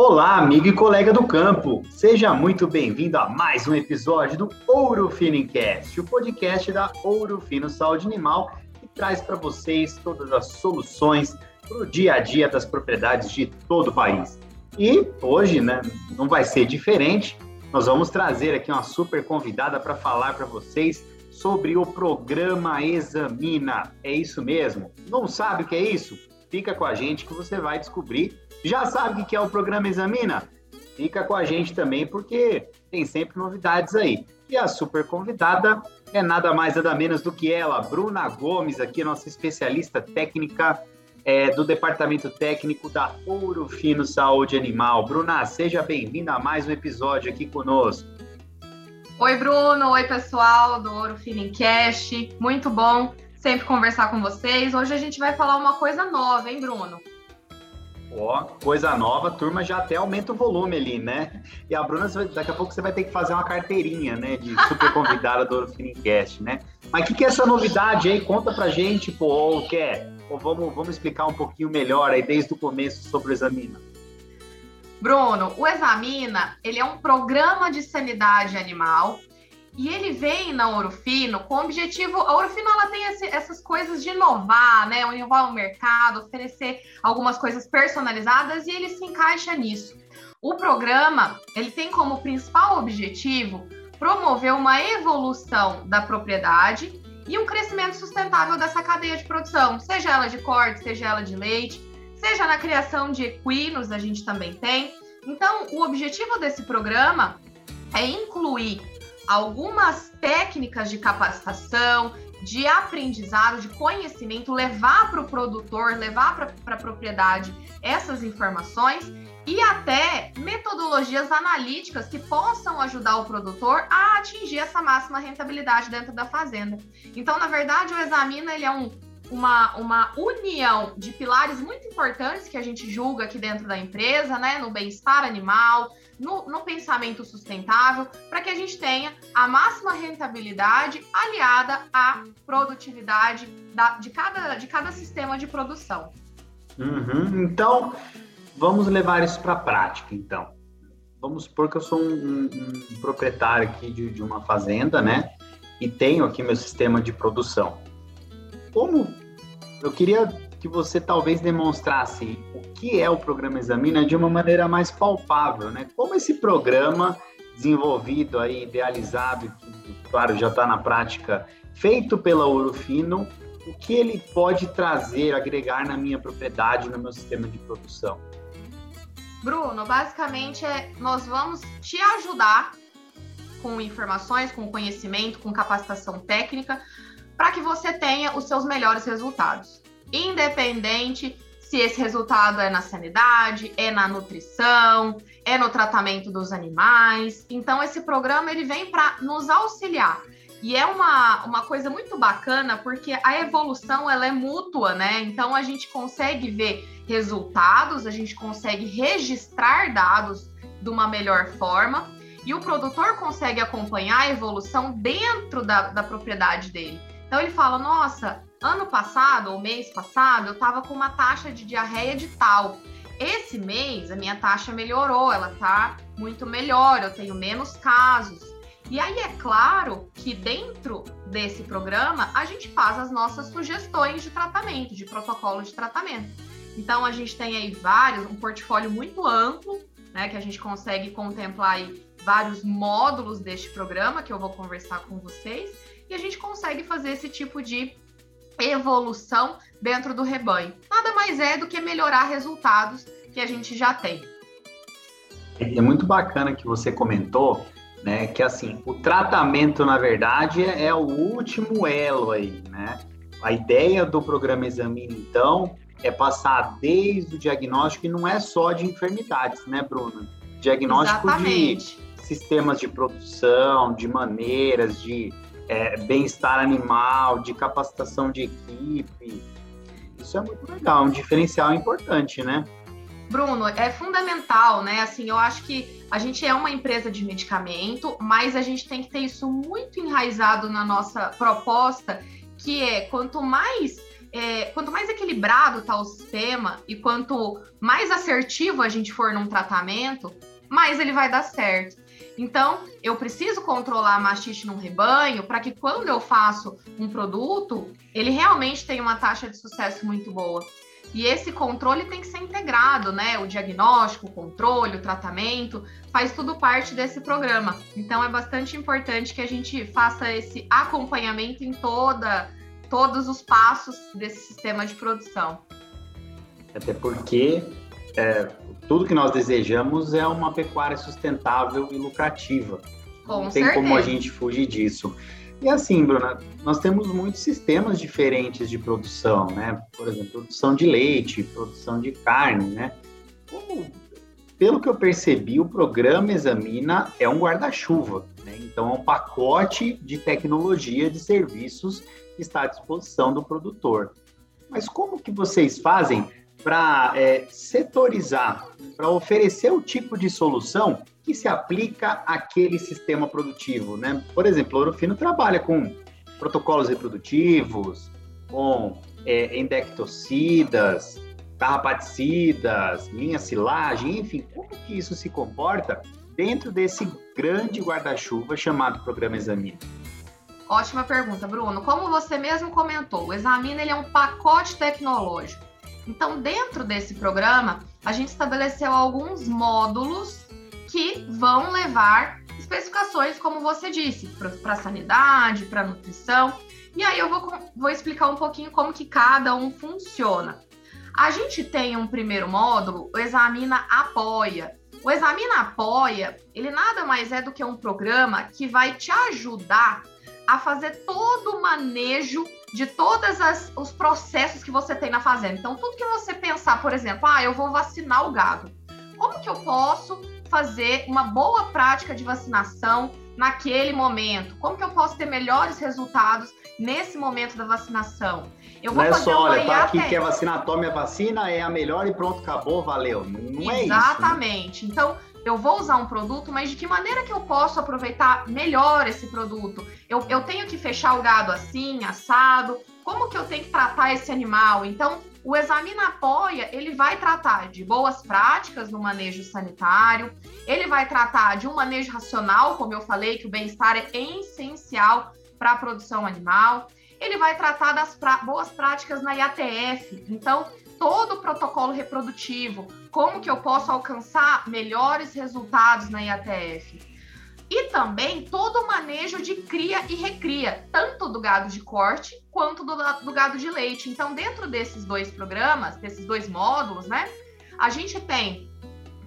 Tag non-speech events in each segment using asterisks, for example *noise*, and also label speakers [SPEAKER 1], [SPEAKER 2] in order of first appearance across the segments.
[SPEAKER 1] Olá, amigo e colega do campo. Seja muito bem-vindo a mais um episódio do Ouro Fino Cast, o podcast da Ouro Fino Saúde Animal, que traz para vocês todas as soluções para o dia a dia das propriedades de todo o país. E hoje, né, não vai ser diferente. Nós vamos trazer aqui uma super convidada para falar para vocês sobre o programa Examina. É isso mesmo? Não sabe o que é isso? Fica com a gente que você vai descobrir já sabe o que é o programa Examina? Fica com a gente também, porque tem sempre novidades aí. E a super convidada é nada mais nada menos do que ela, Bruna Gomes, aqui, nossa especialista técnica é, do Departamento Técnico da Ouro Fino Saúde Animal. Bruna, seja bem-vinda a mais um episódio aqui conosco.
[SPEAKER 2] Oi, Bruno. Oi, pessoal do Ouro Fino Cast. Muito bom sempre conversar com vocês. Hoje a gente vai falar uma coisa nova, hein, Bruno?
[SPEAKER 1] Ó, coisa nova, turma já até aumenta o volume ali, né? E a Bruna, daqui a pouco você vai ter que fazer uma carteirinha, né? De super convidada do Finicast, né? Mas o que, que, é essa novidade aí? Conta pra gente, pô, ou quer? Ou vamos, vamos explicar um pouquinho melhor aí desde o começo sobre o Examina.
[SPEAKER 2] Bruno, o Examina, ele é um programa de sanidade animal e ele vem na Ouro com o objetivo. A Ouro ela tem esse, coisas de inovar, né? Inovar o mercado, oferecer algumas coisas personalizadas e ele se encaixa nisso. O programa ele tem como principal objetivo promover uma evolução da propriedade e um crescimento sustentável dessa cadeia de produção, seja ela de corte, seja ela de leite, seja na criação de equinos, a gente também tem. Então, o objetivo desse programa é incluir algumas técnicas de capacitação, de aprendizado, de conhecimento, levar para o produtor, levar para a propriedade essas informações e até metodologias analíticas que possam ajudar o produtor a atingir essa máxima rentabilidade dentro da fazenda. Então, na verdade, o Examina ele é um, uma, uma união de pilares muito importantes que a gente julga aqui dentro da empresa, né? No bem-estar animal, no, no pensamento sustentável, para que a gente tenha a máxima rentabilidade aliada à produtividade da, de, cada, de cada sistema de produção.
[SPEAKER 1] Uhum. Então, vamos levar isso para a prática, então. Vamos supor que eu sou um, um, um proprietário aqui de, de uma fazenda, né? E tenho aqui meu sistema de produção. Como eu queria que você talvez demonstrasse o que é o programa Examina de uma maneira mais palpável, né? Como esse programa desenvolvido aí, idealizado, claro, já está na prática, feito pela Ourofino, o que ele pode trazer, agregar na minha propriedade, no meu sistema de produção?
[SPEAKER 2] Bruno, basicamente é, nós vamos te ajudar com informações, com conhecimento, com capacitação técnica, para que você tenha os seus melhores resultados independente se esse resultado é na sanidade, é na nutrição, é no tratamento dos animais. Então esse programa ele vem para nos auxiliar. E é uma, uma coisa muito bacana porque a evolução ela é mútua, né? Então a gente consegue ver resultados, a gente consegue registrar dados de uma melhor forma e o produtor consegue acompanhar a evolução dentro da, da propriedade dele. Então ele fala: nossa, ano passado ou mês passado eu estava com uma taxa de diarreia de tal. Esse mês a minha taxa melhorou, ela tá muito melhor, eu tenho menos casos. E aí é claro que dentro desse programa a gente faz as nossas sugestões de tratamento, de protocolo de tratamento. Então a gente tem aí vários, um portfólio muito amplo, né, que a gente consegue contemplar aí vários módulos deste programa que eu vou conversar com vocês e a gente consegue fazer esse tipo de evolução dentro do rebanho. Nada mais é do que melhorar resultados que a gente já tem.
[SPEAKER 1] É muito bacana que você comentou, né, que assim, o tratamento, na verdade, é o último elo aí, né? A ideia do programa Examine, então, é passar desde o diagnóstico, e não é só de enfermidades, né, Bruna? Diagnóstico Exatamente. de sistemas de produção, de maneiras, de é, bem-estar animal, de capacitação de equipe. Isso é muito legal, um diferencial importante, né?
[SPEAKER 2] Bruno, é fundamental, né? Assim, eu acho que a gente é uma empresa de medicamento, mas a gente tem que ter isso muito enraizado na nossa proposta, que é quanto mais é, quanto mais equilibrado está o sistema e quanto mais assertivo a gente for num tratamento, mais ele vai dar certo. Então, eu preciso controlar a mastite num rebanho para que quando eu faço um produto, ele realmente tenha uma taxa de sucesso muito boa. E esse controle tem que ser integrado, né? O diagnóstico, o controle, o tratamento, faz tudo parte desse programa. Então é bastante importante que a gente faça esse acompanhamento em toda todos os passos desse sistema de produção.
[SPEAKER 1] Até porque é, tudo que nós desejamos é uma pecuária sustentável e lucrativa.
[SPEAKER 2] Com
[SPEAKER 1] Não tem
[SPEAKER 2] certeza.
[SPEAKER 1] como a gente fugir disso. E assim, Bruna, nós temos muitos sistemas diferentes de produção, né? Por exemplo, produção de leite, produção de carne, né? Como, pelo que eu percebi, o programa Examina é um guarda-chuva, né? Então, é um pacote de tecnologia de serviços que está à disposição do produtor. Mas como que vocês fazem para é, setorizar, para oferecer o tipo de solução que se aplica àquele sistema produtivo, né? Por exemplo, o Ouro Fino trabalha com protocolos reprodutivos, com é, endectocidas, carrapaticidas, linha silagem, enfim, como que isso se comporta dentro desse grande guarda-chuva chamado Programa Examina?
[SPEAKER 2] Ótima pergunta, Bruno. Como você mesmo comentou, o Examina ele é um pacote tecnológico. Então, dentro desse programa, a gente estabeleceu alguns módulos que vão levar especificações, como você disse, para sanidade, para nutrição. E aí eu vou, vou explicar um pouquinho como que cada um funciona. A gente tem um primeiro módulo, o Examina Apoia. O Examina Apoia, ele nada mais é do que um programa que vai te ajudar a fazer todo o manejo de todos os processos que você tem na fazenda. Então, tudo que você pensar, por exemplo, ah, eu vou vacinar o gado. Como que eu posso fazer uma boa prática de vacinação naquele momento? Como que eu posso ter melhores resultados nesse momento da vacinação?
[SPEAKER 1] Eu vou não é só, olha, tá aqui, quer vacinar, tome a vacina, é a melhor e pronto, acabou, valeu. Não, não
[SPEAKER 2] é
[SPEAKER 1] isso.
[SPEAKER 2] Exatamente. Né? Então, eu vou usar um produto, mas de que maneira que eu posso aproveitar melhor esse produto? Eu, eu tenho que fechar o gado assim, assado? Como que eu tenho que tratar esse animal? Então, o Examina Apoia, ele vai tratar de boas práticas no manejo sanitário, ele vai tratar de um manejo racional, como eu falei, que o bem-estar é essencial para a produção animal, ele vai tratar das boas práticas na IATF, então todo o protocolo reprodutivo, como que eu posso alcançar melhores resultados na IATF. E também todo o manejo de cria e recria, tanto do gado de corte quanto do, do gado de leite. Então, dentro desses dois programas, desses dois módulos, né, a gente tem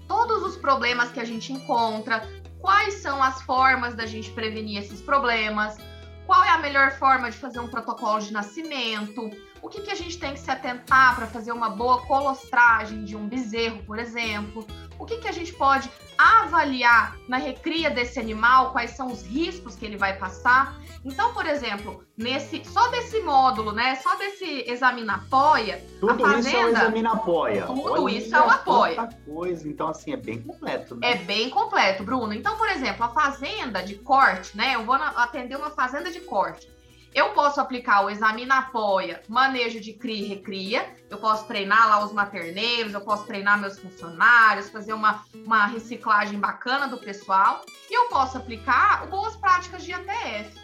[SPEAKER 2] todos os problemas que a gente encontra, quais são as formas da gente prevenir esses problemas, qual é a melhor forma de fazer um protocolo de nascimento, o que, que a gente tem que se atentar para fazer uma boa colostragem de um bezerro, por exemplo, o que, que a gente pode avaliar na recria desse animal, quais são os riscos que ele vai passar. Então, por exemplo, nesse só desse módulo, né, só desse examina apoia,
[SPEAKER 1] tudo
[SPEAKER 2] a fazenda,
[SPEAKER 1] isso é o examina apoia.
[SPEAKER 2] Tudo Olha isso é o apoia.
[SPEAKER 1] coisa, então assim é bem completo. Né?
[SPEAKER 2] É bem completo, Bruno. Então, por exemplo, a fazenda de corte, né, eu vou atender uma fazenda de corte. Eu posso aplicar o examina apoia, manejo de cria e recria. Eu posso treinar lá os materneiros, eu posso treinar meus funcionários, fazer uma, uma reciclagem bacana do pessoal. E eu posso aplicar boas práticas de ATF.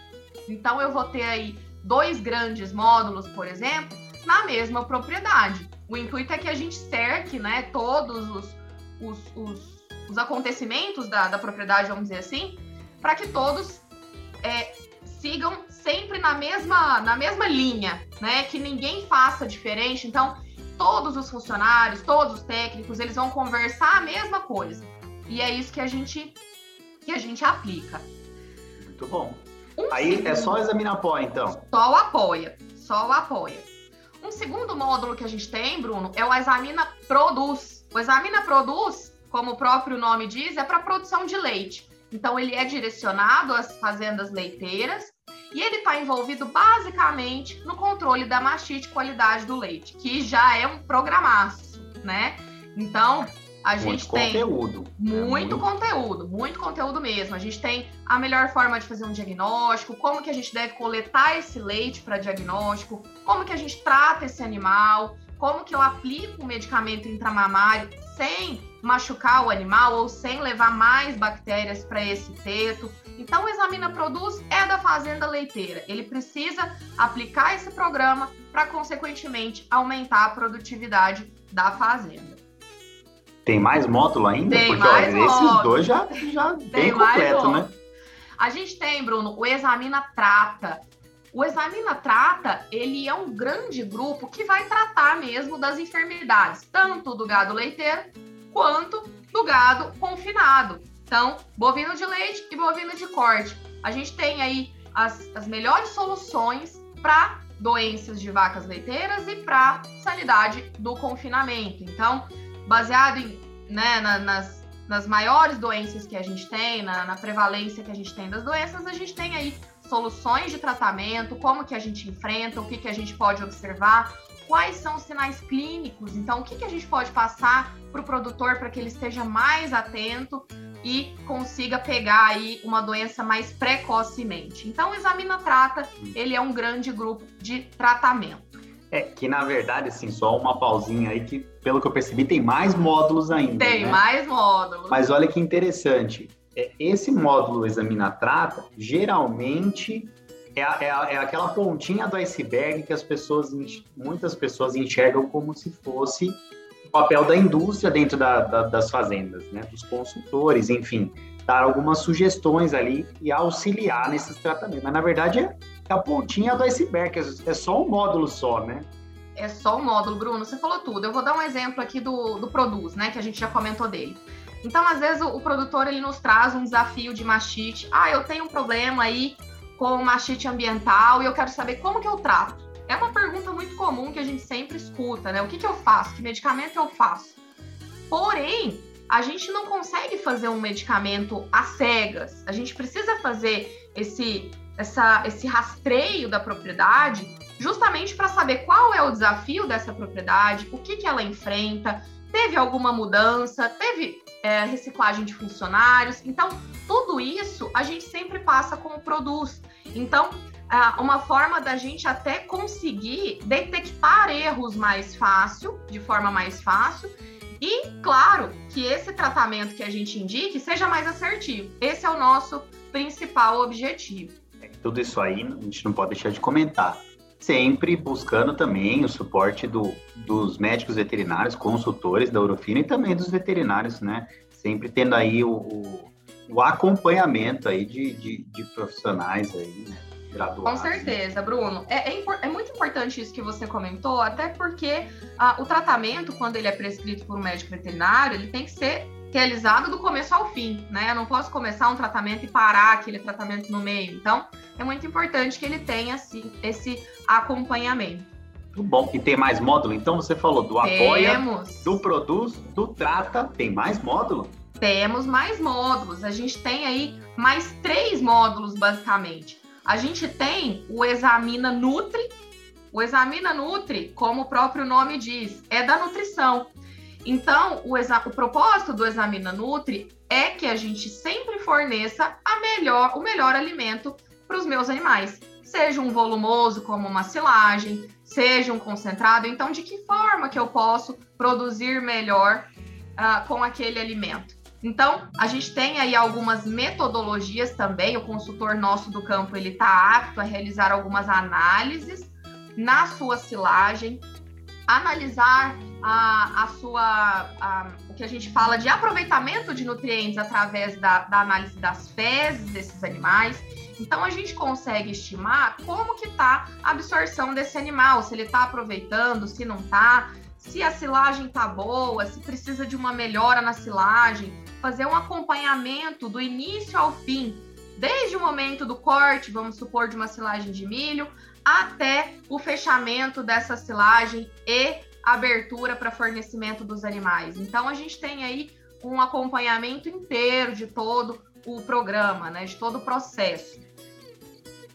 [SPEAKER 2] Então, eu vou ter aí dois grandes módulos, por exemplo, na mesma propriedade. O intuito é que a gente cerque né, todos os, os, os, os acontecimentos da, da propriedade, vamos dizer assim, para que todos é, sigam sempre na mesma, na mesma linha, né? Que ninguém faça diferente. Então, todos os funcionários, todos os técnicos, eles vão conversar a mesma coisa. E é isso que a gente que a gente aplica.
[SPEAKER 1] Muito bom. Um Aí segundo, é só examinar apoia, então.
[SPEAKER 2] Só o apoia, só o apoia. Um segundo módulo que a gente tem, Bruno, é o Examina Produz. O Examina Produz, como o próprio nome diz, é para produção de leite. Então, ele é direcionado às fazendas leiteiras e ele está envolvido basicamente no controle da mastite qualidade do leite, que já é um programaço, né? Então, A gente
[SPEAKER 1] muito
[SPEAKER 2] tem
[SPEAKER 1] conteúdo.
[SPEAKER 2] Muito, né? muito conteúdo, muito conteúdo mesmo. A gente tem a melhor forma de fazer um diagnóstico, como que a gente deve coletar esse leite para diagnóstico, como que a gente trata esse animal, como que eu aplico o um medicamento intramamário sem machucar o animal ou sem levar mais bactérias para esse teto. Então, o Examina Produz é da fazenda leiteira. Ele precisa aplicar esse programa para, consequentemente, aumentar a produtividade da fazenda.
[SPEAKER 1] Tem mais módulo ainda?
[SPEAKER 2] Tem Porque mais
[SPEAKER 1] olha, esses dois já, já bem completo, né?
[SPEAKER 2] A gente tem, Bruno, o Examina Trata. O Examina Trata, ele é um grande grupo que vai tratar mesmo das enfermidades, tanto do gado leiteiro quanto do gado confinado. Então, bovino de leite e bovino de corte. A gente tem aí as, as melhores soluções para doenças de vacas leiteiras e para sanidade do confinamento. Então, baseado em, né, na, nas, nas maiores doenças que a gente tem, na, na prevalência que a gente tem das doenças, a gente tem aí soluções de tratamento, como que a gente enfrenta, o que, que a gente pode observar, quais são os sinais clínicos, então o que, que a gente pode passar para o produtor para que ele esteja mais atento e consiga pegar aí uma doença mais precocemente. Então, o Examina Trata, ele é um grande grupo de tratamento.
[SPEAKER 1] É, que na verdade, assim, só uma pausinha aí que, pelo que eu percebi, tem mais módulos ainda.
[SPEAKER 2] Tem
[SPEAKER 1] né?
[SPEAKER 2] mais módulos.
[SPEAKER 1] Mas olha que interessante. É, esse módulo examina trata, geralmente é, é, é, aquela pontinha do iceberg que as pessoas, muitas pessoas enxergam como se fosse o papel da indústria dentro da, da, das fazendas, né? Dos consultores, enfim, dar algumas sugestões ali e auxiliar nesses tratamentos. Mas na verdade é a pontinha do iceberg, é só um módulo só, né?
[SPEAKER 2] É só um módulo, Bruno. Você falou tudo. Eu vou dar um exemplo aqui do, do Produz, né? Que a gente já comentou dele. Então, às vezes, o, o, produtor ele nos traz um desafio de mastite. Ah, eu tenho um problema aí com mastite ambiental e eu quero saber como que eu trato. É uma pergunta muito comum que a gente sempre escuta, né? O que, que eu faço? Que medicamento eu faço? Porém, a gente não consegue fazer um medicamento às cegas. A gente precisa fazer esse, essa, esse rastreio da propriedade justamente para saber qual é o desafio dessa propriedade, o que, que ela enfrenta, teve alguma mudança, teve é, reciclagem de funcionários. Então, tudo isso a gente sempre passa como produz. Então, uma forma da gente até conseguir detectar erros mais fácil, de forma mais fácil, e, claro, que esse tratamento que a gente indique seja mais assertivo. Esse é o nosso principal objetivo.
[SPEAKER 1] É, tudo isso aí a gente não pode deixar de comentar. Sempre buscando também o suporte do, dos médicos veterinários, consultores da Urofina e também dos veterinários, né? Sempre tendo aí o, o, o acompanhamento aí de, de, de profissionais aí, né?
[SPEAKER 2] Com certeza, Bruno. É, é, é, muito importante isso que você comentou, até porque ah, o tratamento, quando ele é prescrito por um médico veterinário, ele tem que ser realizado do começo ao fim, né? Eu não posso começar um tratamento e parar aquele tratamento no meio. Então, é muito importante que ele tenha assim, esse acompanhamento.
[SPEAKER 1] Muito bom. E tem mais módulo? Então, você falou do apoia, do produz, do trata. Tem mais módulo?
[SPEAKER 2] Temos mais módulos. A gente tem aí mais três módulos, basicamente. A gente tem o Examina Nutri. O Examina Nutri, como o próprio nome diz, é da nutrição. Então, o, o propósito do Examina Nutri é que a gente sempre forneça a melhor, o melhor alimento para os meus animais. Seja um volumoso, como uma silagem, seja um concentrado. Então, de que forma que eu posso produzir melhor uh, com aquele alimento? Então, a gente tem aí algumas metodologias também. O consultor nosso do campo ele está apto a realizar algumas análises na sua silagem, analisar a, a sua a, o que a gente fala de aproveitamento de nutrientes através da, da análise das fezes desses animais. Então a gente consegue estimar como que está a absorção desse animal, se ele está aproveitando, se não está se a silagem tá boa, se precisa de uma melhora na silagem, fazer um acompanhamento do início ao fim, desde o momento do corte, vamos supor, de uma silagem de milho, até o fechamento dessa silagem e abertura para fornecimento dos animais. Então a gente tem aí um acompanhamento inteiro de todo o programa, né, de todo o processo.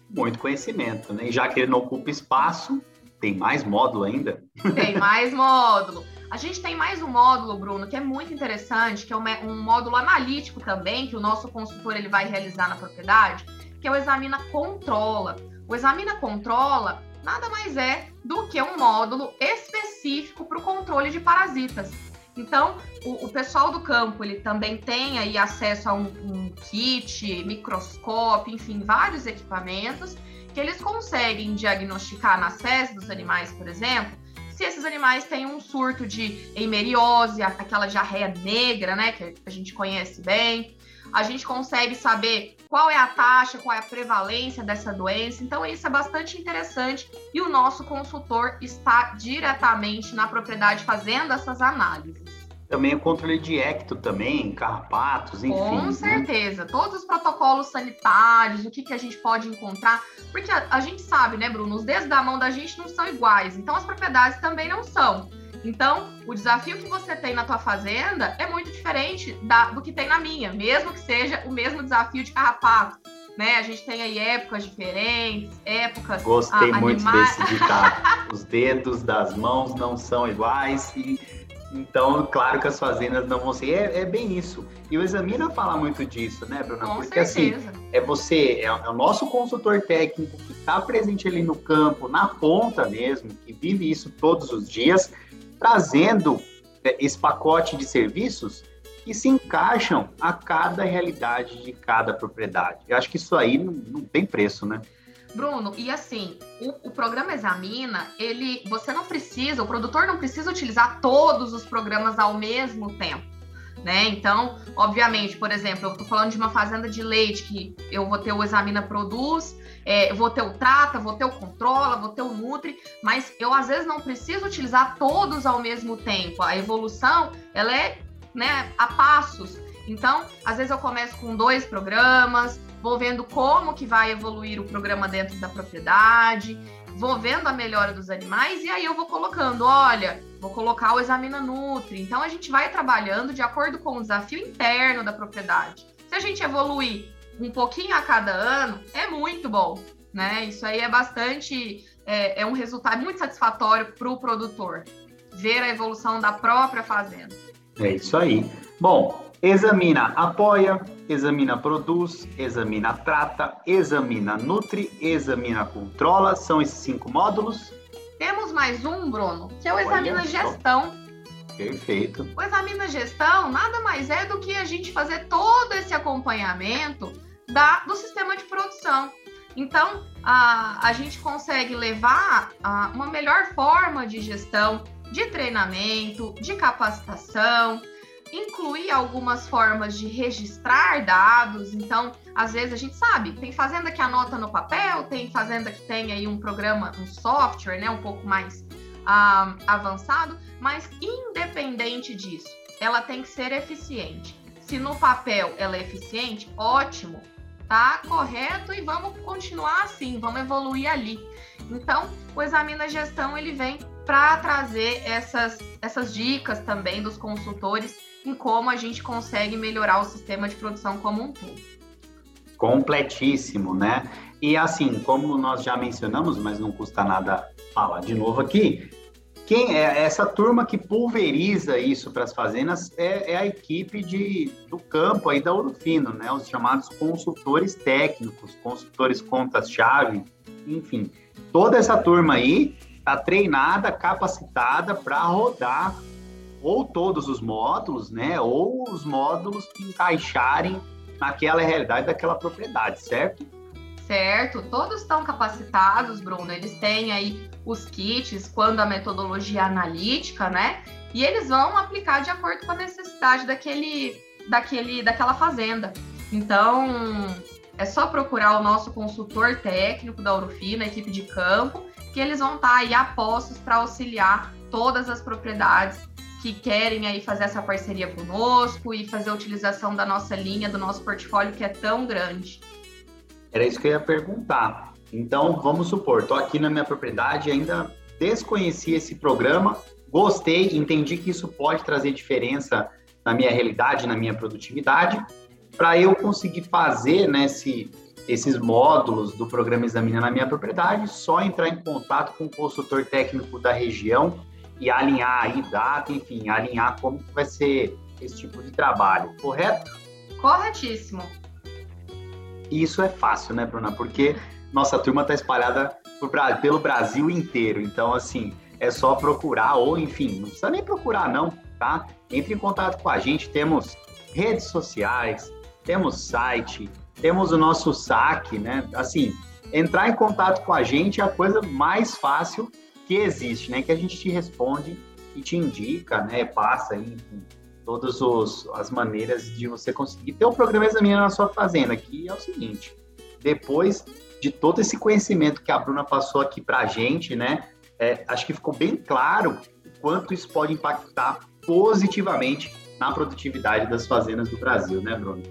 [SPEAKER 1] Muito conhecimento, né? E já que ele não ocupa espaço, tem mais módulo ainda?
[SPEAKER 2] Tem mais módulo. A gente tem mais um módulo, Bruno, que é muito interessante, que é um módulo analítico também, que o nosso consultor ele vai realizar na propriedade, que é o Examina Controla. O Examina Controla nada mais é do que um módulo específico para o controle de parasitas. Então, o, o, pessoal do campo ele também tem aí acesso a um, um kit, microscópio, enfim, vários equipamentos que eles conseguem diagnosticar nas fezes dos animais, por exemplo, se esses animais têm um surto de eimeriose, aquela diarreia negra, né, que a gente conhece bem, a gente consegue saber qual é a taxa, qual é a prevalência dessa doença. Então, isso é bastante interessante e o nosso consultor está diretamente na propriedade fazendo essas análises.
[SPEAKER 1] Também o controle de ecto também, carrapatos, enfim.
[SPEAKER 2] Com né? certeza. Né? Todos os protocolos sanitários, o que, que a gente pode encontrar. Porque a, a gente sabe, né, Bruno? Os dedos da mão da gente não são iguais. Então, as propriedades também não são. Então, o desafio que você tem na tua fazenda é muito diferente da, do que tem na minha, mesmo que seja o mesmo desafio de carrapato. Né? A gente tem aí épocas diferentes, épocas.
[SPEAKER 1] Gostei a, muito desse ditado. *laughs* Os dedos das mãos não são iguais e então, claro que as fazendas não vão ser. É, é, bem isso. E o Examina fala muito disso, né, Bruna?
[SPEAKER 2] Com
[SPEAKER 1] Porque assim,
[SPEAKER 2] certeza.
[SPEAKER 1] assim, é você, é, é o nosso consultor técnico que está presente ali no campo, na ponta mesmo, que vive isso todos os dias trazendo é, esse pacote de serviços que se encaixam a cada realidade de cada propriedade. Eu acho que isso aí não, não tem preço, né?
[SPEAKER 2] Bruno, e assim, o, o, programa Examina, ele, você não precisa, o produtor não precisa utilizar todos os programas ao mesmo tempo né? Então, obviamente, por exemplo, eu estou falando de uma fazenda de leite que eu vou ter o Examina Produz, é, vou ter o Trata, vou ter o Controla, vou ter o Nutri, mas eu às vezes não preciso utilizar todos ao mesmo tempo. A evolução, ela é né, a passos. Então, às vezes eu começo com dois programas, vou vendo como que vai evoluir o programa dentro da propriedade, vou vendo a melhora dos animais e aí eu vou colocando, olha, vou colocar o Examina Nutri. Então a gente vai trabalhando de acordo com o desafio interno da propriedade. Se a gente evoluir um pouquinho a cada ano, é muito bom, né? Isso aí é bastante, é, é um resultado muito satisfatório para o produtor ver a evolução da própria fazenda.
[SPEAKER 1] É isso aí. Bom, examina, apoia, examina, produz, examina, trata, examina, nutre, examina, controla. São esses cinco módulos.
[SPEAKER 2] Temos mais um, Bruno, que é o examina gestão.
[SPEAKER 1] Perfeito.
[SPEAKER 2] O examina gestão nada mais é do que a gente fazer todo esse acompanhamento da, do sistema de produção. Então, a, a gente consegue levar a, uma melhor forma de gestão, de treinamento, de capacitação, incluir algumas formas de registrar dados. Então, às vezes a gente sabe, tem fazenda que anota no papel, tem fazenda que tem aí um programa, um software, né, um pouco mais ah, avançado, mas independente disso, ela tem que ser eficiente. Se no papel ela é eficiente, ótimo, tá correto e vamos continuar assim, vamos evoluir ali. Então, o Examina Gestão ele vem para trazer essas, essas dicas também dos consultores em como a gente consegue melhorar o sistema de produção como um todo.
[SPEAKER 1] Completíssimo, né? E assim, como nós já mencionamos, mas não custa nada falar de novo aqui, quem é essa turma que pulveriza isso para as fazendas é, é, a equipe de, do campo aí da Ouro Fino, né? Os chamados consultores técnicos, consultores contas-chave, enfim. Toda essa turma aí está treinada, capacitada para rodar ou todos os módulos, né? Ou os módulos que encaixarem naquela realidade daquela propriedade, certo?
[SPEAKER 2] Certo, todos estão capacitados, Bruno. Eles têm aí os kits quando a metodologia é analítica, né? E eles vão aplicar de acordo com a necessidade daquele, daquele, daquela fazenda. Então, é só procurar o nosso consultor técnico da Urufina, equipe de campo, que eles vão estar aí a postos para auxiliar todas as propriedades que querem aí fazer essa parceria conosco e fazer a utilização da nossa linha, do nosso portfólio que é tão grande.
[SPEAKER 1] Era isso que eu ia perguntar. Então, vamos supor, estou aqui na minha propriedade, ainda desconheci esse programa, gostei, entendi que isso pode trazer diferença na minha realidade, na minha produtividade, para eu conseguir fazer né, esse, esses módulos do programa Examina na minha propriedade, só entrar em contato com o consultor técnico da região e alinhar aí data, enfim, alinhar como vai ser esse tipo de trabalho, correto?
[SPEAKER 2] Corretíssimo.
[SPEAKER 1] Isso é fácil, né, Bruna? Porque nossa turma está espalhada pelo Brasil inteiro. Então, assim, é só procurar, ou enfim, não precisa nem procurar, não, tá? Entre em contato com a gente, temos redes sociais, temos site, temos o nosso saque, né? Assim, entrar em contato com a gente é a coisa mais fácil que existe, né? Que a gente te responde e te indica, né? Passa aí, enfim, todas os, as maneiras de você conseguir ter o programa Examina na sua fazenda, que é o seguinte, depois de todo esse conhecimento que a Bruna passou aqui para a gente, né, é, acho que ficou bem claro o quanto isso pode impactar positivamente na produtividade das fazendas do Brasil, né, Bruna?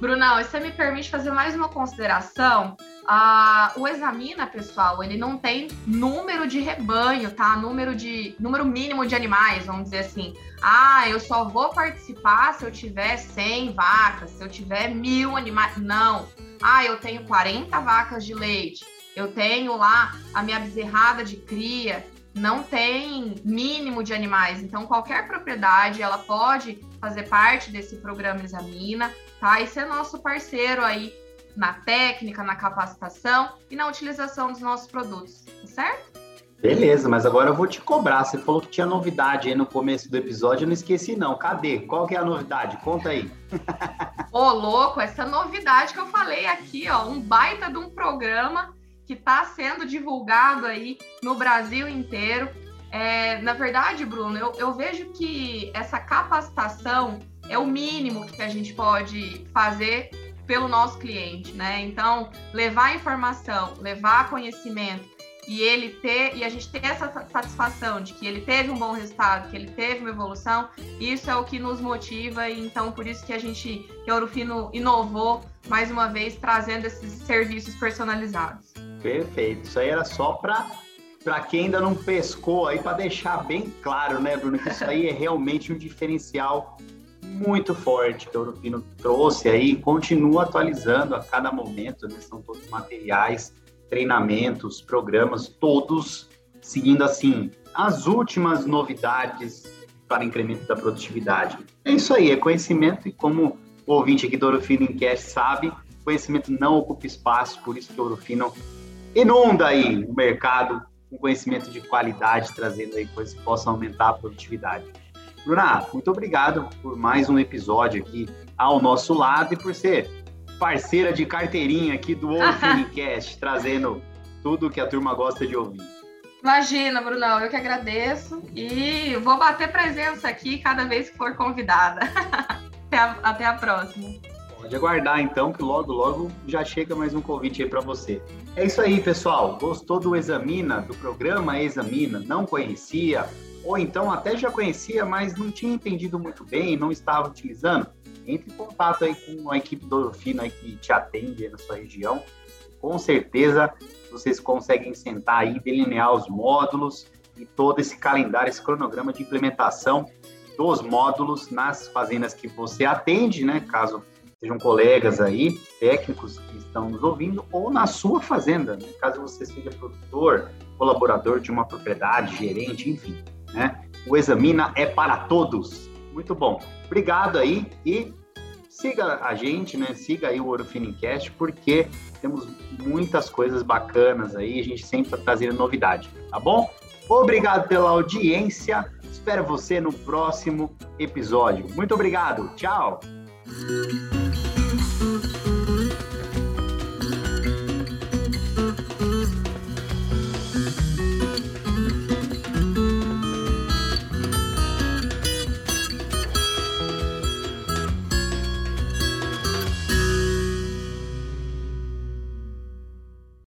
[SPEAKER 2] Brunão, você me permite fazer mais uma consideração? Ah, o Examina, pessoal, ele não tem número de rebanho, tá? Número de número mínimo de animais, vamos dizer assim. Ah, eu só vou participar se eu tiver 100 vacas, se eu tiver mil animais. Não. Ah, eu tenho 40 vacas de leite. Eu tenho lá a minha bezerrada de cria. Não tem mínimo de animais. Então, qualquer propriedade, ela pode fazer parte desse programa Examina, tá? E ser nosso parceiro aí na técnica, na capacitação e na utilização dos nossos produtos, tá certo?
[SPEAKER 1] Beleza, mas agora eu vou te cobrar. Você falou que tinha novidade aí no começo do episódio, eu não esqueci não. Cadê? Qual que é a novidade? Conta aí. *laughs*
[SPEAKER 2] Ô, louco, essa novidade que eu falei aqui, ó, um baita de um programa que está sendo divulgado aí no Brasil inteiro. É, na verdade, Bruno, eu, eu vejo que essa capacitação é o mínimo que a gente pode fazer pelo nosso cliente, né? Então, levar informação, levar conhecimento e ele ter e a gente ter essa satisfação de que ele teve um bom resultado, que ele teve uma evolução, isso é o que nos motiva e então por isso que a gente que a Orofino inovou mais uma vez trazendo esses serviços personalizados.
[SPEAKER 1] Perfeito. Isso aí era só para para quem ainda não pescou aí para deixar bem claro, né, Bruno, que isso aí é realmente um diferencial muito forte que a Europino trouxe aí, continua atualizando a cada momento, né? são todos materiais, treinamentos, programas, todos seguindo assim as últimas novidades para incremento da produtividade. É isso aí, é conhecimento e como o ouvinte aqui do Ourofino Incast sabe, conhecimento não ocupa espaço, por isso que o Ourofino inunda aí o mercado com conhecimento de qualidade, trazendo aí coisas que possam aumentar a produtividade. Bruna, muito obrigado por mais um episódio aqui ao nosso lado e por ser parceira de carteirinha aqui do *laughs* Ourfinicast, trazendo tudo que a turma gosta de ouvir.
[SPEAKER 2] Imagina, Brunão, eu que agradeço e vou bater presença aqui cada vez que for convidada. *laughs* até, a, até a próxima.
[SPEAKER 1] Pode aguardar então, que logo, logo já chega mais um convite aí para você. É isso aí, pessoal. Gostou do Examina, do programa Examina? Não conhecia? Ou então até já conhecia, mas não tinha entendido muito bem, não estava utilizando, entre em contato aí com a equipe do Orofino aí que te atende na sua região. Com certeza vocês conseguem sentar aí, delinear os módulos e todo esse calendário, esse cronograma de implementação dos módulos nas fazendas que você atende, né? Caso sejam colegas aí, técnicos que estão nos ouvindo, ou na sua fazenda, né? caso você seja produtor, colaborador de uma propriedade, gerente, enfim né? O Examina é para todos. Muito bom. Obrigado aí e siga a gente, né? Siga aí o Orofinincast, porque temos muitas coisas bacanas aí, a gente sempre está trazendo novidade, tá bom? Obrigado pela audiência. Espero você no próximo episódio. Muito obrigado. Tchau.